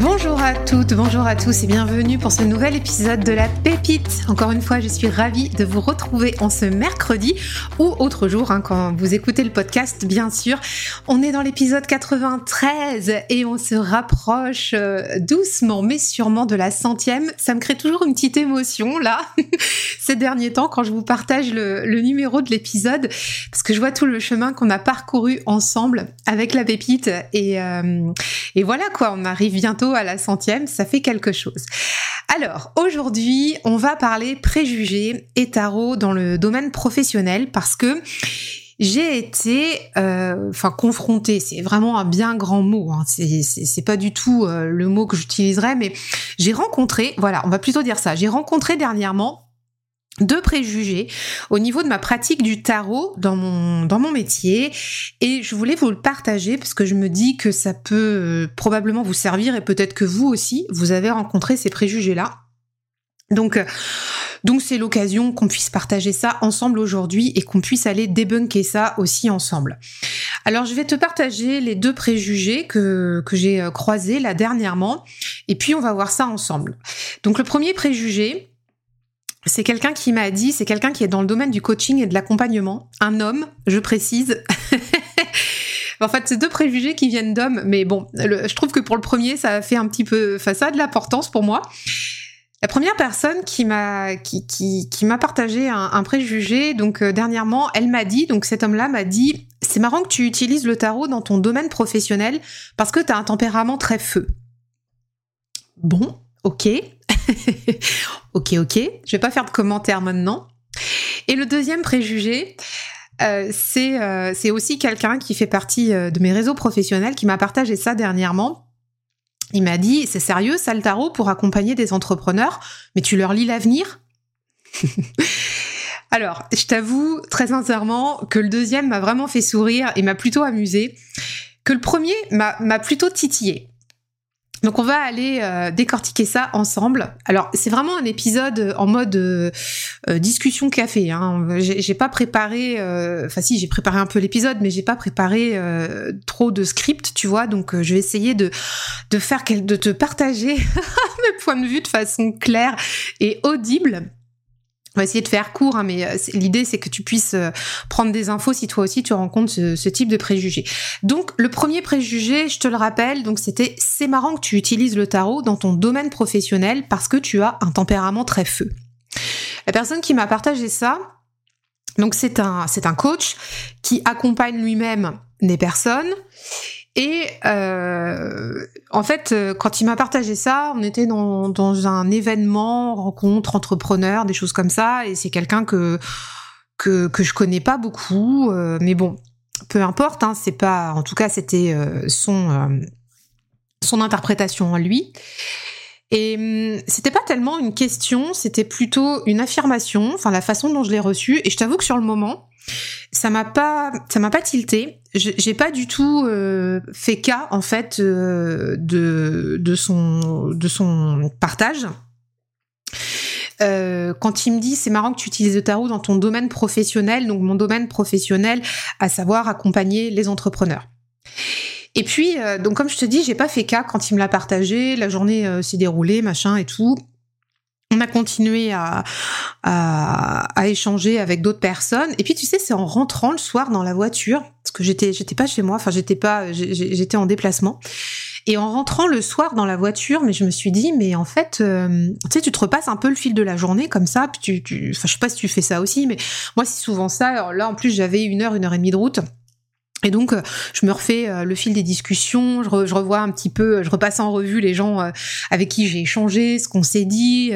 Bonjour à toutes, bonjour à tous et bienvenue pour ce nouvel épisode de la Pépite. Encore une fois, je suis ravie de vous retrouver en ce mercredi ou autre jour hein, quand vous écoutez le podcast, bien sûr. On est dans l'épisode 93 et on se rapproche euh, doucement mais sûrement de la centième. Ça me crée toujours une petite émotion là, ces derniers temps quand je vous partage le, numéro de l'épisode parce que je vois tout le chemin qu'on a parcouru ensemble avec la Pépite et, euh, et voilà quoi, on arrive bientôt à la centième, ça fait quelque chose. Alors, aujourd'hui, on va parler préjugés et tarot dans le domaine professionnel parce que j'ai été, euh, confrontée, c'est vraiment un bien grand mot, hein. c'est pas du tout euh, le mot que j'utiliserais, mais j'ai rencontré, voilà, on va plutôt dire ça, j'ai rencontré dernièrement deux préjugés au niveau de ma pratique du tarot dans mon métier et je voulais vous le partager parce que je me dis que ça peut euh, probablement vous servir et peut-être que vous aussi vous avez rencontré ces préjugés là. Donc euh, donc c'est l'occasion qu'on puisse partager ça ensemble aujourd'hui et qu'on puisse aller débunker ça aussi ensemble. Alors je vais te partager les deux préjugés que, que j'ai euh, croisés là dernièrement et puis on va voir ça ensemble. Donc le premier préjugé, c'est quelqu'un qui m'a dit, c'est quelqu'un qui est dans le domaine du coaching et de l'accompagnement, un homme, je précise. en fait, c'est deux préjugés qui viennent d'hommes, mais bon, je trouve que pour le premier, ça a fait un petit peu, enfin, ça a de l'importance pour moi. La première personne qui m'a qui, qui, qui m'a partagé un, préjugé, donc euh, dernièrement, elle m'a dit, donc cet homme-là m'a dit, c'est marrant que tu utilises le tarot dans ton domaine professionnel parce que tu as un tempérament très feu. Bon, ok, ok, ok. Je vais pas faire de commentaires maintenant. Et le deuxième préjugé, euh, euh, c'est aussi quelqu'un qui fait partie euh, de mes réseaux professionnels qui m'a partagé ça dernièrement. Il m'a dit, c'est sérieux, ça le tarot pour accompagner des entrepreneurs, mais tu leur lis l'avenir? Alors, je t'avoue très sincèrement que le deuxième m'a vraiment fait sourire et m'a plutôt amusé, que le premier m'a plutôt titillé. Donc on va aller euh, décortiquer ça ensemble. Alors c'est vraiment un épisode en mode euh, euh, discussion café. Hein. J'ai pas préparé, enfin si j'ai préparé un peu l'épisode, mais j'ai pas préparé trop de script, tu vois. Donc je vais essayer de de faire de te partager mes points de vue de façon claire et audible. On va essayer de faire court, hein, mais euh, l'idée c'est que tu puisses euh, prendre des infos si toi aussi tu rencontres ce, type de préjugés. Donc le premier préjugé, je te le rappelle, donc c'était c'est marrant que tu utilises le tarot dans ton domaine professionnel parce que tu as un tempérament très feu. La personne qui m'a partagé ça, donc c'est un c'est un coach qui accompagne lui-même des personnes et euh, en fait, euh, quand il m'a partagé ça, on était dans, un événement, rencontre, entrepreneur, des choses comme ça, et c'est quelqu'un que, que que je connais pas beaucoup, euh, mais bon, peu importe. Hein, c'est pas, en tout cas, c'était son son interprétation à lui. Et hum, c'était pas tellement une question, c'était plutôt une affirmation, enfin la façon dont je l'ai reçue. Et je t'avoue que sur le moment, ça m'a pas, ça m'a pas tilté. J'ai pas du tout euh, fait cas en fait euh, de de son de son partage. Euh, quand il me dit c'est marrant que tu utilises le tarot dans ton domaine professionnel, donc mon domaine professionnel, à savoir accompagner les entrepreneurs. Et puis, euh, donc comme je te dis, j'ai pas fait cas quand il me l'a partagé. La journée euh, s'est déroulée, machin et tout. On a continué à, à, à échanger avec d'autres personnes. Et puis tu sais, c'est en rentrant le soir dans la voiture, parce que j'étais j'étais pas chez moi, enfin j'étais pas, j'étais en déplacement. Et en rentrant le soir dans la voiture, mais je me suis dit, mais en fait, euh, tu sais, tu te repasses un peu le fil de la journée comme ça. Puis tu, tu, enfin, je sais pas si tu fais ça aussi, mais moi c'est souvent ça. Alors là, en plus, j'avais une heure, une heure et demie de route. Et donc, euh, je me refais euh, le fil des discussions, je, revois un petit peu, je repasse en revue les gens euh, avec qui j'ai échangé, ce qu'on s'est dit.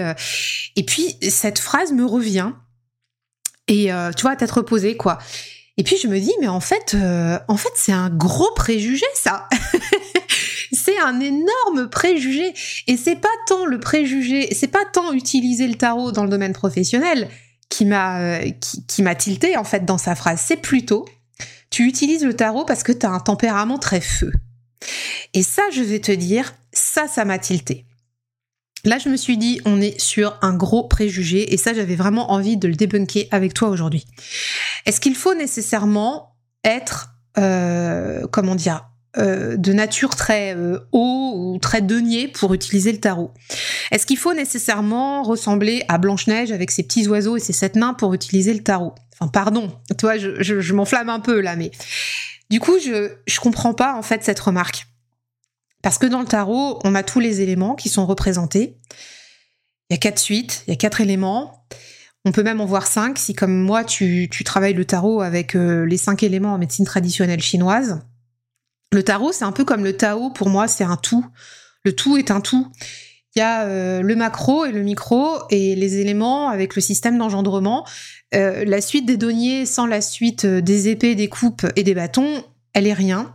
et puis, cette phrase me revient. Et tu vois, tête reposée, quoi. Et puis, je me dis, mais en fait, en fait, c'est un gros préjugé, ça. c'est un énorme préjugé. Et c'est pas tant le préjugé, c'est pas tant utiliser le tarot dans le domaine professionnel qui m'a, qui, qui m'a tilté, en fait, dans sa phrase. C'est plutôt tu utilises le tarot parce que tu as un tempérament très feu. Et ça, je vais te dire, ça, ça m'a tilté. Là, je me suis dit, on est sur un gros préjugé, et ça, j'avais vraiment envie de le débunker avec toi aujourd'hui. Est-ce qu'il faut nécessairement être, euh, comment dire, euh, de nature très euh, haut ou très denier pour utiliser le tarot Est-ce qu'il faut nécessairement ressembler à Blanche-Neige avec ses petits oiseaux et ses sept nains pour utiliser le tarot? Enfin, pardon, toi, je, je, m'enflamme un peu là, mais du coup, je, je comprends pas en fait cette remarque. Parce que dans le tarot, on a tous les éléments qui sont représentés. Il y a quatre suites, il y a quatre éléments. On peut même en voir cinq si, comme moi, tu, tu travailles le tarot avec euh, les cinq éléments en médecine traditionnelle chinoise. Le tarot, c'est un peu comme le Tao, pour moi, c'est un tout. Le tout est un tout. Il y a euh, le macro et le micro et les éléments avec le système d'engendrement. Euh, la suite des deniers sans la suite euh, des épées, des coupes et des bâtons, elle est rien.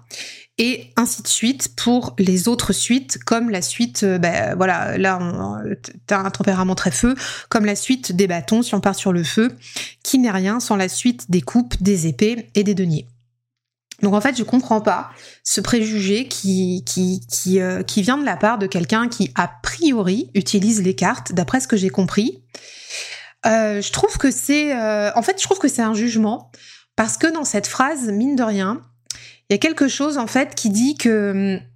Et ainsi de suite pour les autres suites, comme la suite, ben, voilà, là, t'as un tempérament très feu, comme la suite des bâtons, si on part sur le feu, qui n'est rien sans la suite des coupes, des épées et des deniers. Donc en fait, je comprends pas ce préjugé qui qui qui, euh, qui vient de la part de quelqu'un qui a priori utilise les cartes, d'après ce que j'ai compris. Euh, je trouve que c'est, euh, en fait, je trouve que c'est un jugement parce que dans cette phrase, mine de rien, il y a quelque chose en fait qui dit que hum,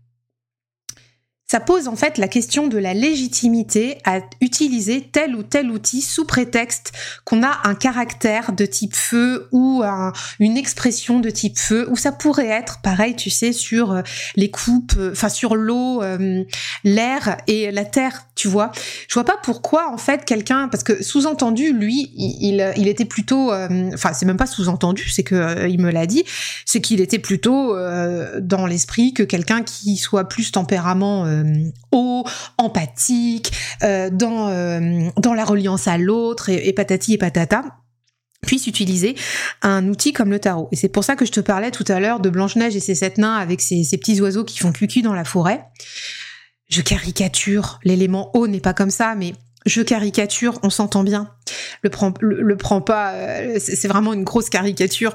ça pose en fait la question de la légitimité à utiliser tel ou tel outil sous prétexte qu'on a un caractère de type feu ou une expression de type feu, ou ça pourrait être pareil, tu sais, sur euh, les coupes, euh, enfin sur l'eau, euh, l'air et la terre, tu vois. Je vois pas pourquoi en fait quelqu'un, parce que sous-entendu, lui, il, était plutôt, enfin c'est même pas sous-entendu, c'est que il me l'a dit, c'est qu'il était plutôt dans l'esprit que quelqu'un qui soit plus tempérament euh, haut, empathique, euh, dans, euh, dans la reliance à l'autre, et, patati et patata puisse utiliser un outil comme le tarot. Et c'est pour ça que je te parlais tout à l'heure de Blanche-Neige et ses sept nains avec ses, petits oiseaux qui font cucu dans la forêt. Je caricature, l'élément haut n'est pas comme ça, mais je caricature, on s'entend bien. Le prend, le pas, c'est vraiment une grosse caricature.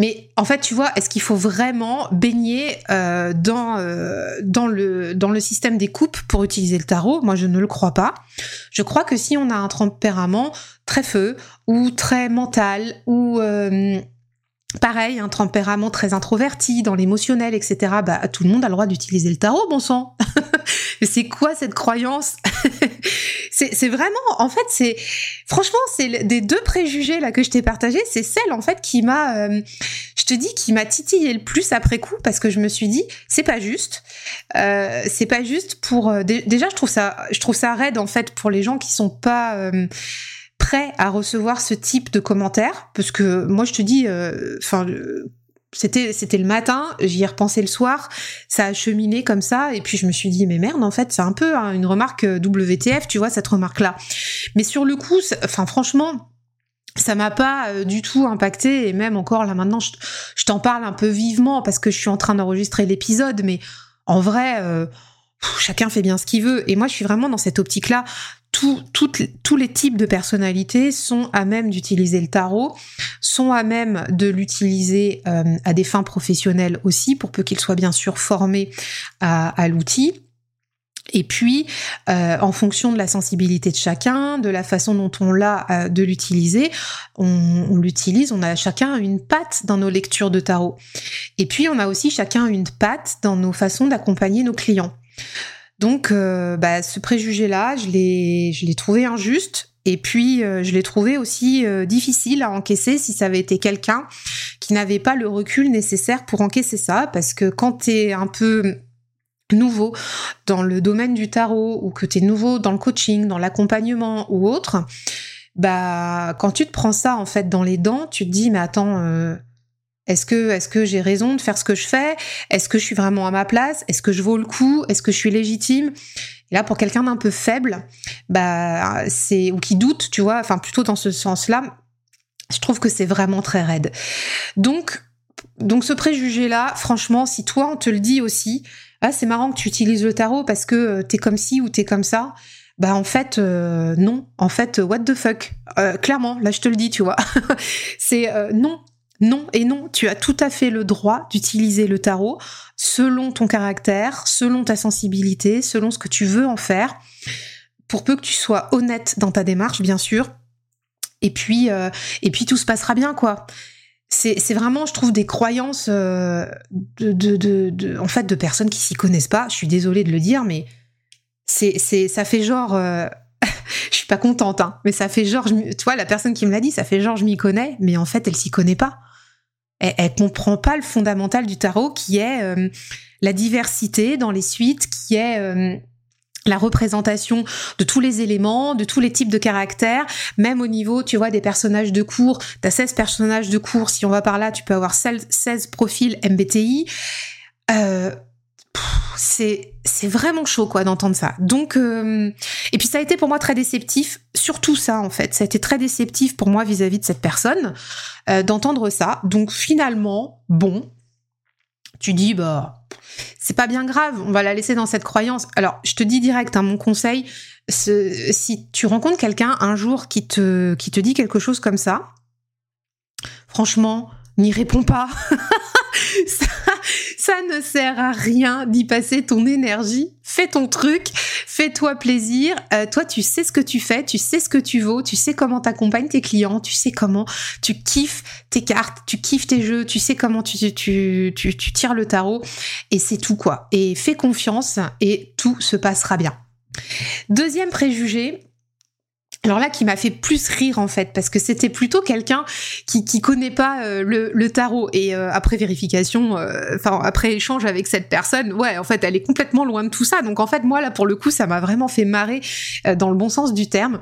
Mais en fait, tu vois, est-ce qu'il faut vraiment baigner euh, dans euh, dans le système des coupes pour utiliser le tarot? Moi, je ne le crois pas. Je crois que si on a un tempérament très feu ou très mental ou euh, Pareil, un tempérament très introverti, dans l'émotionnel, etc. Bah, tout le monde a le droit d'utiliser le tarot, bon sang. c'est quoi cette croyance? C'est vraiment, en fait, c'est franchement, c'est des deux préjugés là que je t'ai partagé, c'est celle en fait qui m'a, euh, je te dis, qui m'a titillé le plus après coup parce que je me suis dit, c'est pas juste, euh, c'est pas juste pour. Euh, déjà, je trouve ça, je trouve ça raide en fait pour les gens qui sont pas à recevoir ce type de commentaires? Parce que moi je te dis euh, enfin c'était c'était le matin, j'y ai repensé le soir, ça a cheminé comme ça et puis je me suis dit mais merde en fait c'est un peu hein, une remarque euh, WTF tu vois cette remarque là. Mais sur le coup enfin franchement ça m'a pas euh, du tout impacté et même encore là maintenant je, t'en parle un peu vivement parce que je suis en train d'enregistrer l'épisode mais en vrai chacun fait bien ce qu'il veut et moi je suis vraiment dans cette optique là tous les types de personnalités sont à même d'utiliser le tarot, sont à même de l'utiliser euh, à des fins professionnelles aussi, pour peu qu'ils soient bien sûr formés à, l'outil. Et puis, euh, en fonction de la sensibilité de chacun, de la façon dont on l'a euh, de l'utiliser, on, on l'utilise, on a chacun une patte dans nos lectures de tarot. Et puis, on a aussi chacun une patte dans nos façons d'accompagner nos clients. Donc, euh, bah, ce préjugé-là, je l'ai, je l'ai trouvé injuste. Et puis, euh, je l'ai trouvé aussi euh, difficile à encaisser si ça avait été quelqu'un qui n'avait pas le recul nécessaire pour encaisser ça. Parce que quand t'es un peu nouveau dans le domaine du tarot ou que t'es nouveau dans le coaching, dans l'accompagnement ou autre, bah, quand tu te prends ça en fait dans les dents, tu te dis, mais attends, Est-ce que, est-ce que j'ai raison de faire ce que je fais? Est-ce que je suis vraiment à ma place? Est-ce que je vaux le coup? Est-ce que je suis légitime? Et là, pour quelqu'un d'un peu faible, bah, c'est ou qui doute, tu vois, enfin plutôt dans ce sens-là, je trouve que c'est vraiment très raide. Donc, donc ce préjugé-là, franchement, si toi on te le dit aussi, ah c'est marrant que tu utilises le tarot parce que euh, t'es comme ci ou t'es comme ça, bah en fait euh, non, en fait what the fuck, euh, clairement, là je te le dis, tu vois, c'est non, non et non, tu as tout à fait le droit d'utiliser le tarot selon ton caractère, selon ta sensibilité, selon ce que tu veux en faire, pour peu que tu sois honnête dans ta démarche, bien sûr. Et puis, euh, et puis tout se passera bien, quoi. C'est vraiment, je trouve, des croyances euh, de, en fait, de personnes qui s'y connaissent pas. Je suis désolée de le dire, mais c'est, ça fait genre. Euh, je suis pas contente, hein, mais ça fait genre, tu vois, la personne qui me l'a dit, ça fait genre, je m'y connais, mais en fait, elle s'y connaît pas elle, elle, comprend pas le fondamental du tarot qui est euh, la diversité dans les suites, qui est euh, la représentation de tous les éléments, de tous les types de caractères, même au niveau, tu vois, des personnages de cours. T'as 16 personnages de cours, si on va par là, tu peux avoir 16 profils MBTI. Euh, c'est c'est vraiment chaud quoi d'entendre ça. Donc euh, et puis ça a été pour moi très déceptif, surtout ça en fait. Ça a été très déceptif pour moi vis-à-vis de cette personne euh, d'entendre ça. Donc finalement, bon, tu dis bah c'est pas bien grave, on va la laisser dans cette croyance. Alors je te dis direct, hein, mon conseil, si tu rencontres quelqu'un un jour qui te qui te dit quelque chose comme ça, franchement, n'y réponds pas. ça, ne sert à rien d'y passer ton énergie. Fais ton truc, fais-toi plaisir. Euh, toi, tu sais ce que tu fais, tu sais ce que tu vaux, tu sais comment t'accompagnes tes clients, tu sais comment tu kiffes tes cartes, tu kiffes tes jeux, tu sais comment tu tires le tarot. Et c'est tout quoi. Et fais confiance et tout se passera bien. Deuxième préjugé, alors là, qui m'a fait plus rire en fait, parce que c'était plutôt quelqu'un qui qui connaît pas euh, le, tarot et euh, après vérification, euh, enfin après échange avec cette personne, ouais, en fait, elle est complètement loin de tout ça. Donc en fait, moi là pour le coup, ça m'a vraiment fait marrer dans le bon sens du terme.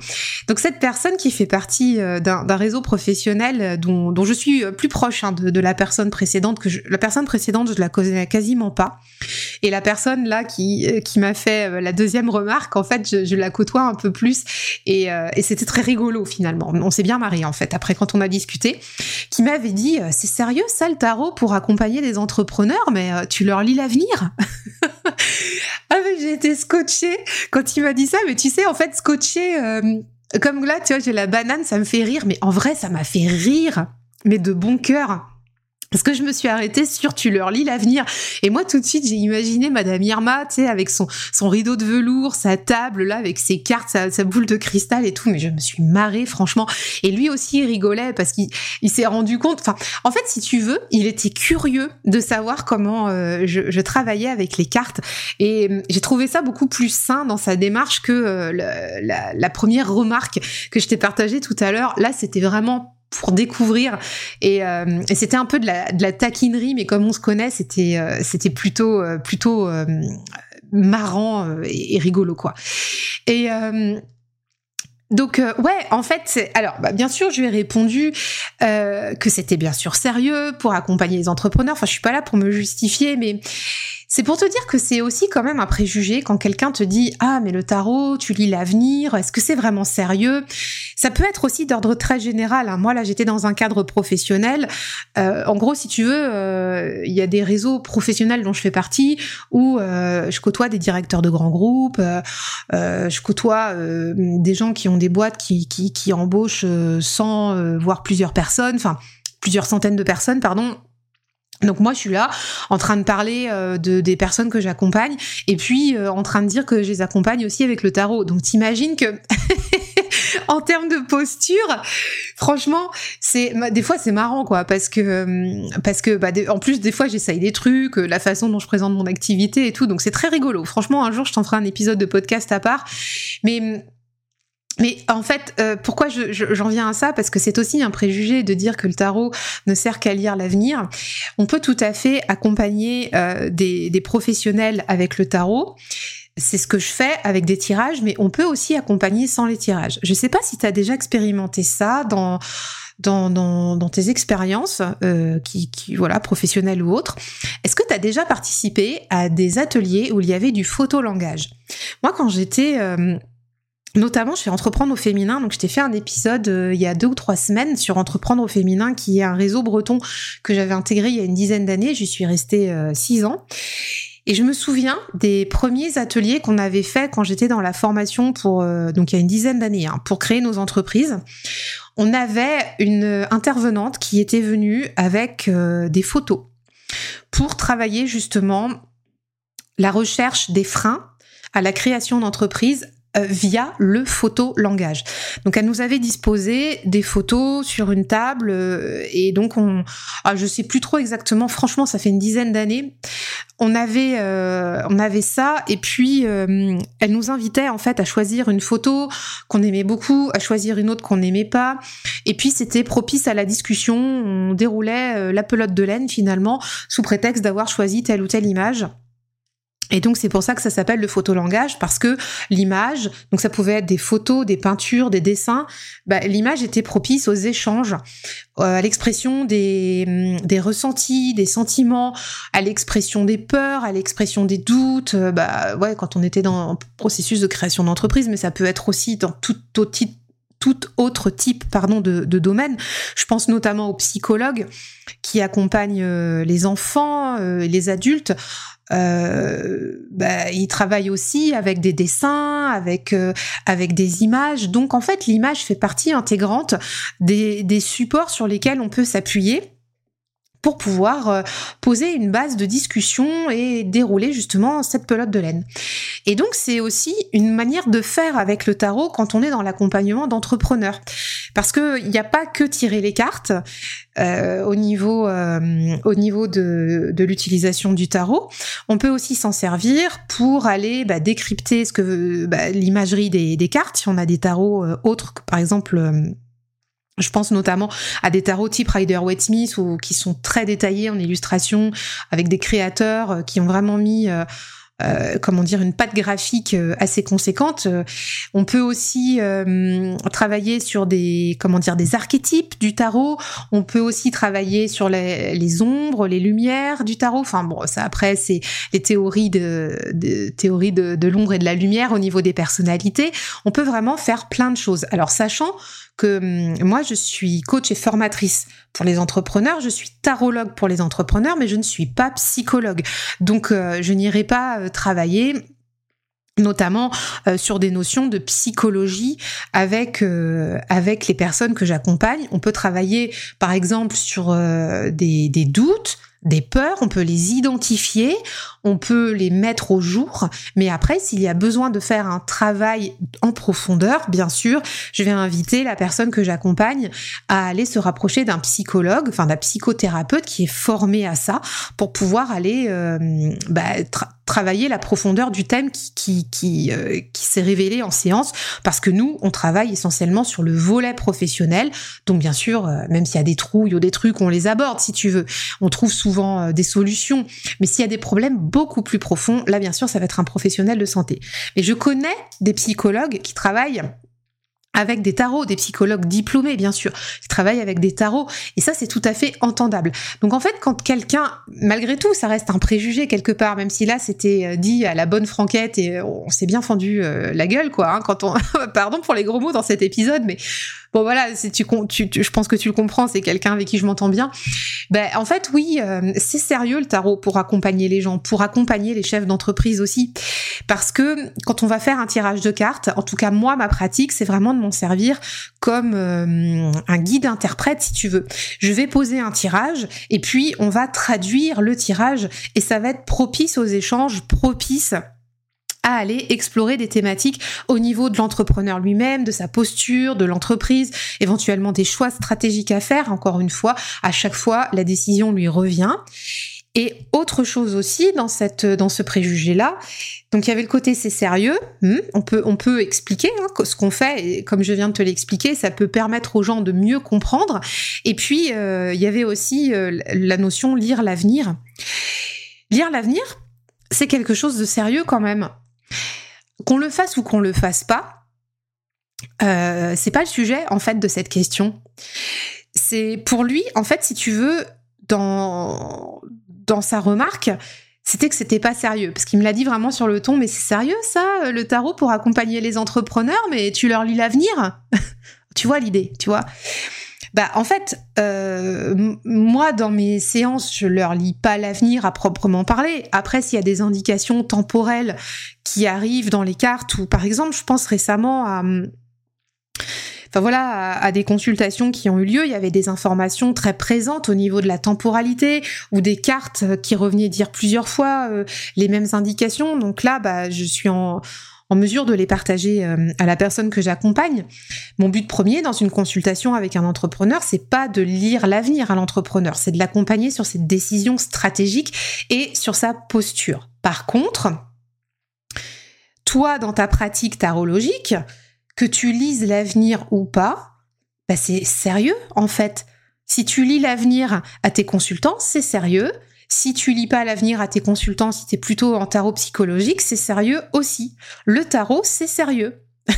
Donc cette personne qui fait partie d'un réseau professionnel dont, dont je suis plus proche hein, de, la personne précédente que la personne précédente, je la connais quasiment pas. Et la personne là qui qui m'a fait la deuxième remarque, en fait, je, je la côtoie un peu plus et et c'était très rigolo finalement. On s'est bien marié en fait après quand on a discuté, qui m'avait dit euh, c'est sérieux ça le tarot pour accompagner des entrepreneurs, mais euh, tu leur lis l'avenir? ah mais j'ai été scotchée quand il m'a dit ça, mais tu sais en fait scotché euh, comme là tu vois j'ai la banane, ça me fait rire, mais en vrai ça m'a fait rire, mais de bon cœur. Parce que je me suis arrêtée sur tu leur lis l'avenir. Et moi, tout de suite, j'ai imaginé Madame Irma, tu sais, avec son, son rideau de velours, sa table, là, avec ses cartes, sa, boule de cristal et tout. Mais je me suis marrée, franchement. Et lui aussi, il rigolait parce qu'il il, s'est rendu compte. Enfin, en fait, si tu veux, il était curieux de savoir comment euh, je, je, travaillais avec les cartes. Et euh, j'ai trouvé ça beaucoup plus sain dans sa démarche que euh, la, la, première remarque que je t'ai partagée tout à l'heure. Là, c'était vraiment pour découvrir euh, et, c'était un peu de la, taquinerie mais comme on se connaît c'était euh, c'était plutôt euh, plutôt marrant et, rigolo quoi et donc ouais, en fait, alors bah, bien sûr, je lui ai répondu que c'était bien sûr sérieux pour accompagner les entrepreneurs. Enfin, je suis pas là pour me justifier, mais c'est pour te dire que c'est aussi quand même un préjugé quand quelqu'un te dit ah mais le tarot, tu lis l'avenir, est-ce que c'est vraiment sérieux? Ça peut être aussi d'ordre très général. Hein. Moi là j'étais dans un cadre professionnel. Euh, en gros si tu veux, euh, il y a des réseaux professionnels dont je fais partie où euh, je côtoie des directeurs de grands groupes, je côtoie des gens qui ont des boîtes qui, qui, qui embauchent 100 voire plusieurs personnes, enfin plusieurs centaines de personnes pardon donc moi je suis là en train de parler euh, de des personnes que j'accompagne et puis euh, en train de dire que je les accompagne aussi avec le tarot. Donc t'imagines que en termes de posture, franchement, c'est des fois c'est marrant quoi parce que euh, parce que bah, en plus des fois j'essaye des trucs, la façon dont je présente mon activité et tout. Donc c'est très rigolo. Franchement, un jour je t'en ferai un épisode de podcast à part. Mais mais en fait, euh, pourquoi j'en viens à ça? Parce que c'est aussi un préjugé de dire que le tarot ne sert qu'à lire l'avenir. On peut tout à fait accompagner euh, des, des, professionnels avec le tarot c'est ce que je fais avec des tirages, mais on peut aussi accompagner sans les tirages. Je ne sais pas si tu as déjà expérimenté ça dans dans, dans, tes expériences, euh, qui, qui, voilà, professionnelles ou autres. Est-ce que tu as déjà participé à des ateliers où il y avait du photolangage Moi, quand j'étais euh, Notamment, je Entreprendre au féminin. Donc, je t'ai fait un épisode euh, il y a deux ou trois semaines sur Entreprendre au féminin, qui est un réseau breton que j'avais intégré il y a une dizaine d'années. J'y suis restée euh, six ans. Et je me souviens des premiers ateliers qu'on avait fait quand j'étais dans la formation pour euh, donc il y a une dizaine d'années hein, pour créer nos entreprises. On avait une intervenante qui était venue avec des photos pour travailler justement la recherche des freins à la création d'entreprise via le photo-langage. Donc elle nous avait disposé des photos sur une table euh, et donc on, ah, je sais plus trop exactement. Franchement, ça fait une dizaine d'années. On avait, euh, on avait ça et puis elle nous invitait en fait à choisir une photo qu'on aimait beaucoup, à choisir une autre qu'on n'aimait pas. Et puis c'était propice à la discussion. On déroulait la pelote de laine finalement sous prétexte d'avoir choisi telle ou telle image. Et donc c'est pour ça que ça s'appelle le photolangage parce que l'image, donc ça pouvait être des photos, des peintures, des dessins, bah, l'image était propice aux échanges, euh, à l'expression des, mm, des ressentis, des sentiments, à l'expression des peurs, à l'expression des doutes. Euh, bah ouais, quand on était dans un processus de création d'entreprise, mais ça peut être aussi dans tout autre type pardon de, de, domaine. Je pense notamment aux psychologues qui accompagnent euh, les enfants, les adultes euh, bah, il travaille aussi avec des dessins, avec euh, avec des images. Donc en fait, l'image fait partie intégrante des, des supports sur lesquels on peut s'appuyer pour pouvoir euh, poser une base de discussion et dérouler justement cette pelote de laine. Et donc c'est aussi une manière de faire avec le tarot quand on est dans l'accompagnement d'entrepreneurs. Parce qu'il n'y a pas que tirer les cartes euh, au niveau, euh, au niveau de, de l'utilisation du tarot. On peut aussi s'en servir pour aller bah, décrypter ce que bah, l'imagerie des, des, cartes. Si on a des tarots autres que par exemple je pense notamment à des tarots type Rider-Waite Smith ou qui sont très détaillés en illustration avec des créateurs euh, qui ont vraiment mis euh, euh, comment dire une patte graphique assez conséquente. On peut aussi travailler sur des comment dire des archétypes du tarot. On peut aussi travailler sur les, ombres, les lumières du tarot. Enfin bon, ça après c'est les théories de, théories de l'ombre et de la lumière au niveau des personnalités. On peut vraiment faire plein de choses. Alors sachant que hum, moi, je suis coach et formatrice pour les entrepreneurs, je suis tarologue pour les entrepreneurs, mais je ne suis pas psychologue. Donc, euh, je n'irai pas euh, travailler notamment euh, sur des notions de psychologie avec les personnes que j'accompagne. On peut travailler par exemple sur des doutes, des peurs, on peut les identifier, on peut les mettre au jour, mais après, s'il y a besoin de faire un travail en profondeur, bien sûr, je vais inviter la personne que j'accompagne à aller se rapprocher d'un psychologue, enfin d'un psychothérapeute qui est formé à ça, pour pouvoir aller euh, bah, travailler la profondeur du thème qui qui qui, euh, qui s'est révélé en séance, parce que nous, on travaille essentiellement sur le volet professionnel, donc bien sûr, euh, même s'il y a des trouilles ou des trucs, on les aborde si tu veux, on trouve souvent des solutions, mais s'il y a des problèmes beaucoup plus profond, là bien sûr ça va être un professionnel de santé. Mais je connais des psychologues qui travaillent avec des tarots, des psychologues diplômés bien sûr, qui travaillent avec des tarots, et ça c'est tout à fait entendable. Donc en fait, quand quelqu'un, malgré tout, ça reste un préjugé quelque part, même si là c'était euh, dit à la bonne franquette et on s'est bien fendu euh, la gueule quoi, hein, quand on, pardon pour les gros mots dans cet épisode, mais bon voilà, tu, tu, je pense que tu le comprends, c'est quelqu'un avec qui je m'entends bien. Ben en fait oui, euh, c'est sérieux le tarot pour accompagner les gens, pour accompagner les chefs d'entreprise aussi, parce que quand on va faire un tirage de cartes, en tout cas moi ma pratique, c'est vraiment de servir comme euh, un guide interprète si tu veux. Je vais poser un tirage et puis on va traduire le tirage et ça va être propice aux échanges, propice à aller explorer des thématiques au niveau de l'entrepreneur lui-même, de sa posture, de l'entreprise, éventuellement des choix stratégiques à faire. Encore une fois, à chaque fois, la décision lui revient. Et autre chose aussi dans cette dans ce préjugé là, donc il y avait le côté c'est sérieux, hmm, on peut on peut expliquer hein, ce qu'on fait comme je viens de te l'expliquer, ça peut permettre aux gens de mieux comprendre. Et puis euh, il y avait aussi euh, la notion lire l'avenir. Lire l'avenir, c'est quelque chose de sérieux quand même. qu'on le fasse ou qu'on le fasse pas, euh, c'est pas le sujet en fait de cette question. C'est pour lui, en fait, si tu veux, dans dans sa remarque, c'était que c'était pas sérieux. Parce qu'il me l'a dit vraiment sur le ton, mais c'est sérieux ça, le tarot pour accompagner les entrepreneurs, mais tu leur lis l'avenir Tu vois l'idée, tu vois bah, en fait, euh, moi, dans mes séances, je leur lis pas l'avenir à proprement parler. Après, s'il y a des indications temporelles qui arrivent dans les cartes, ou par exemple, je pense récemment à, enfin voilà, à, des consultations qui ont eu lieu, il y avait des informations très présentes au niveau de la temporalité ou des cartes qui revenaient dire plusieurs fois euh, les mêmes indications. Donc là, bah, je suis en, mesure de les partager euh, à la personne que j'accompagne. Mon but premier dans une consultation avec un entrepreneur, c'est pas de lire l'avenir à l'entrepreneur, c'est de l'accompagner sur ses décisions stratégiques et sur sa posture. Par contre, toi, dans ta pratique tarologique, que tu lises l'avenir ou pas, bah c'est sérieux en fait. Si tu lis l'avenir à tes consultants, c'est sérieux. Si tu lis pas l'avenir à tes consultants, si tu es plutôt en tarot psychologique, c'est sérieux aussi. Le tarot, c'est sérieux.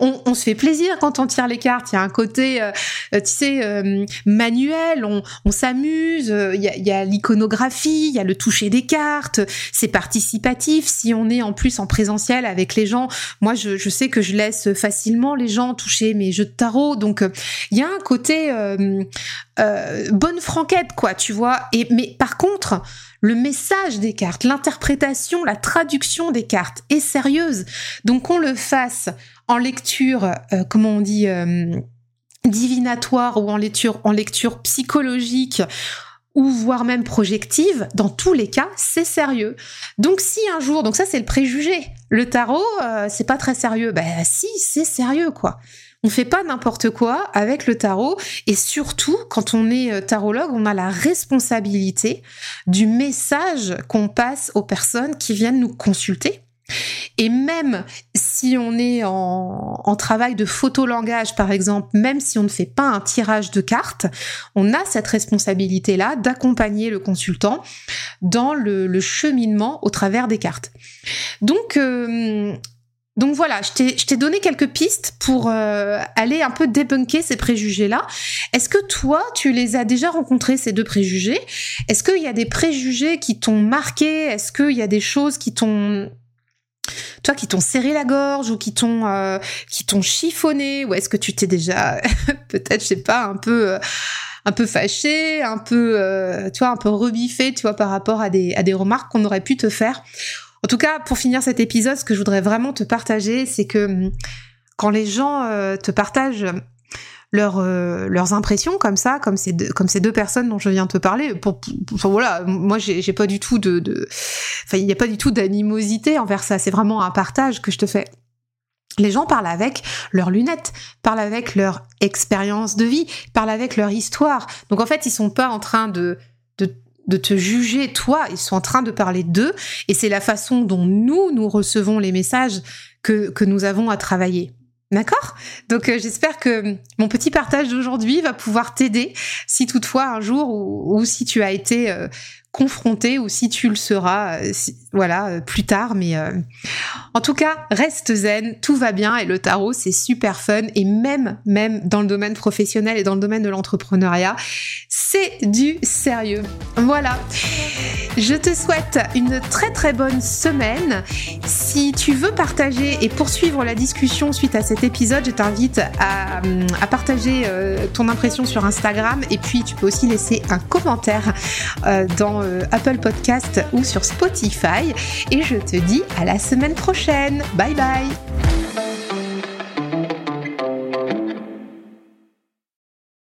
on, se fait plaisir quand on tire les cartes. Il y a un côté, euh, euh, tu sais, euh, manuel. On, s'amuse. Il y a, l'iconographie, il y a le toucher des cartes. C'est participatif. Si on est en plus en présentiel avec les gens, moi, je, je sais que je laisse facilement les gens toucher mes jeux de tarot. Donc, il y a un côté bonne franquette, quoi, tu vois. Et mais par contre le message des cartes, l'interprétation, la traduction des cartes est sérieuse. Donc qu'on le fasse en lecture, euh, comment on dit, euh, divinatoire ou en lecture, en lecture psychologique ou voire même projective, dans tous les cas, c'est sérieux. Donc si un jour, donc ça c'est le préjugé, le tarot, euh, c'est pas très sérieux. Ben si, c'est sérieux quoi. On fait pas n'importe quoi avec le tarot et surtout quand on est euh, tarologue, on a la responsabilité du message qu'on passe aux personnes qui viennent nous consulter. Et même si on est en, travail de photolangage, par exemple, même si on ne fait pas un tirage de cartes, on a cette responsabilité-là d'accompagner le consultant dans le, cheminement au travers des cartes. Donc, euh, donc voilà, je t'ai donné quelques pistes pour euh, aller un peu débunker ces préjugés-là. Est-ce que toi, tu les as déjà rencontrés, ces deux préjugés? Est-ce qu'il y a des préjugés qui t'ont marqué? Est-ce qu'il y a des choses qui t'ont toi qui t'ont serré la gorge ou qui t'ont euh, qui t'ont chiffonné? Ou est-ce que tu t'es déjà peut-être je sais pas un peu euh, un peu fâché, un peu tu un peu rebiffé, tu vois par rapport à des à des remarques qu'on aurait pu te faire? En tout cas, pour finir cet épisode, ce que je voudrais vraiment te partager, c'est que hum, quand les gens euh, te partagent euh, leurs impressions comme ça, comme ces, deux, comme ces deux personnes dont je viens de te parler. Pour, voilà, moi j'ai pas du tout de, enfin il n'y a pas du tout d'animosité envers ça. C'est vraiment un partage que je te fais. Les gens parlent avec leurs lunettes, parlent avec leur expérience de vie, parlent avec leur histoire. Donc en fait, ils sont pas en train de de te juger toi, ils sont en train de parler d'eux et c'est la façon dont nous, nous recevons les messages que, nous avons à travailler. D'accord? Donc euh, j'espère que mon petit partage d'aujourd'hui va pouvoir t'aider si toutefois un jour ou, si tu as été euh, confronté ou si tu le seras, euh, voilà, euh, plus tard. Mais euh, en tout cas, reste zen, tout va bien et le tarot c'est super fun et même même dans le domaine professionnel et dans le domaine de l'entrepreneuriat, c'est du sérieux. Voilà. Je te souhaite une très très bonne semaine. Si tu veux partager et poursuivre la discussion suite à cet épisode, je t'invite à, partager ton impression sur Instagram et puis tu peux aussi laisser un commentaire euh, Apple Podcast ou sur Spotify. Et je te dis à la semaine prochaine. Bye bye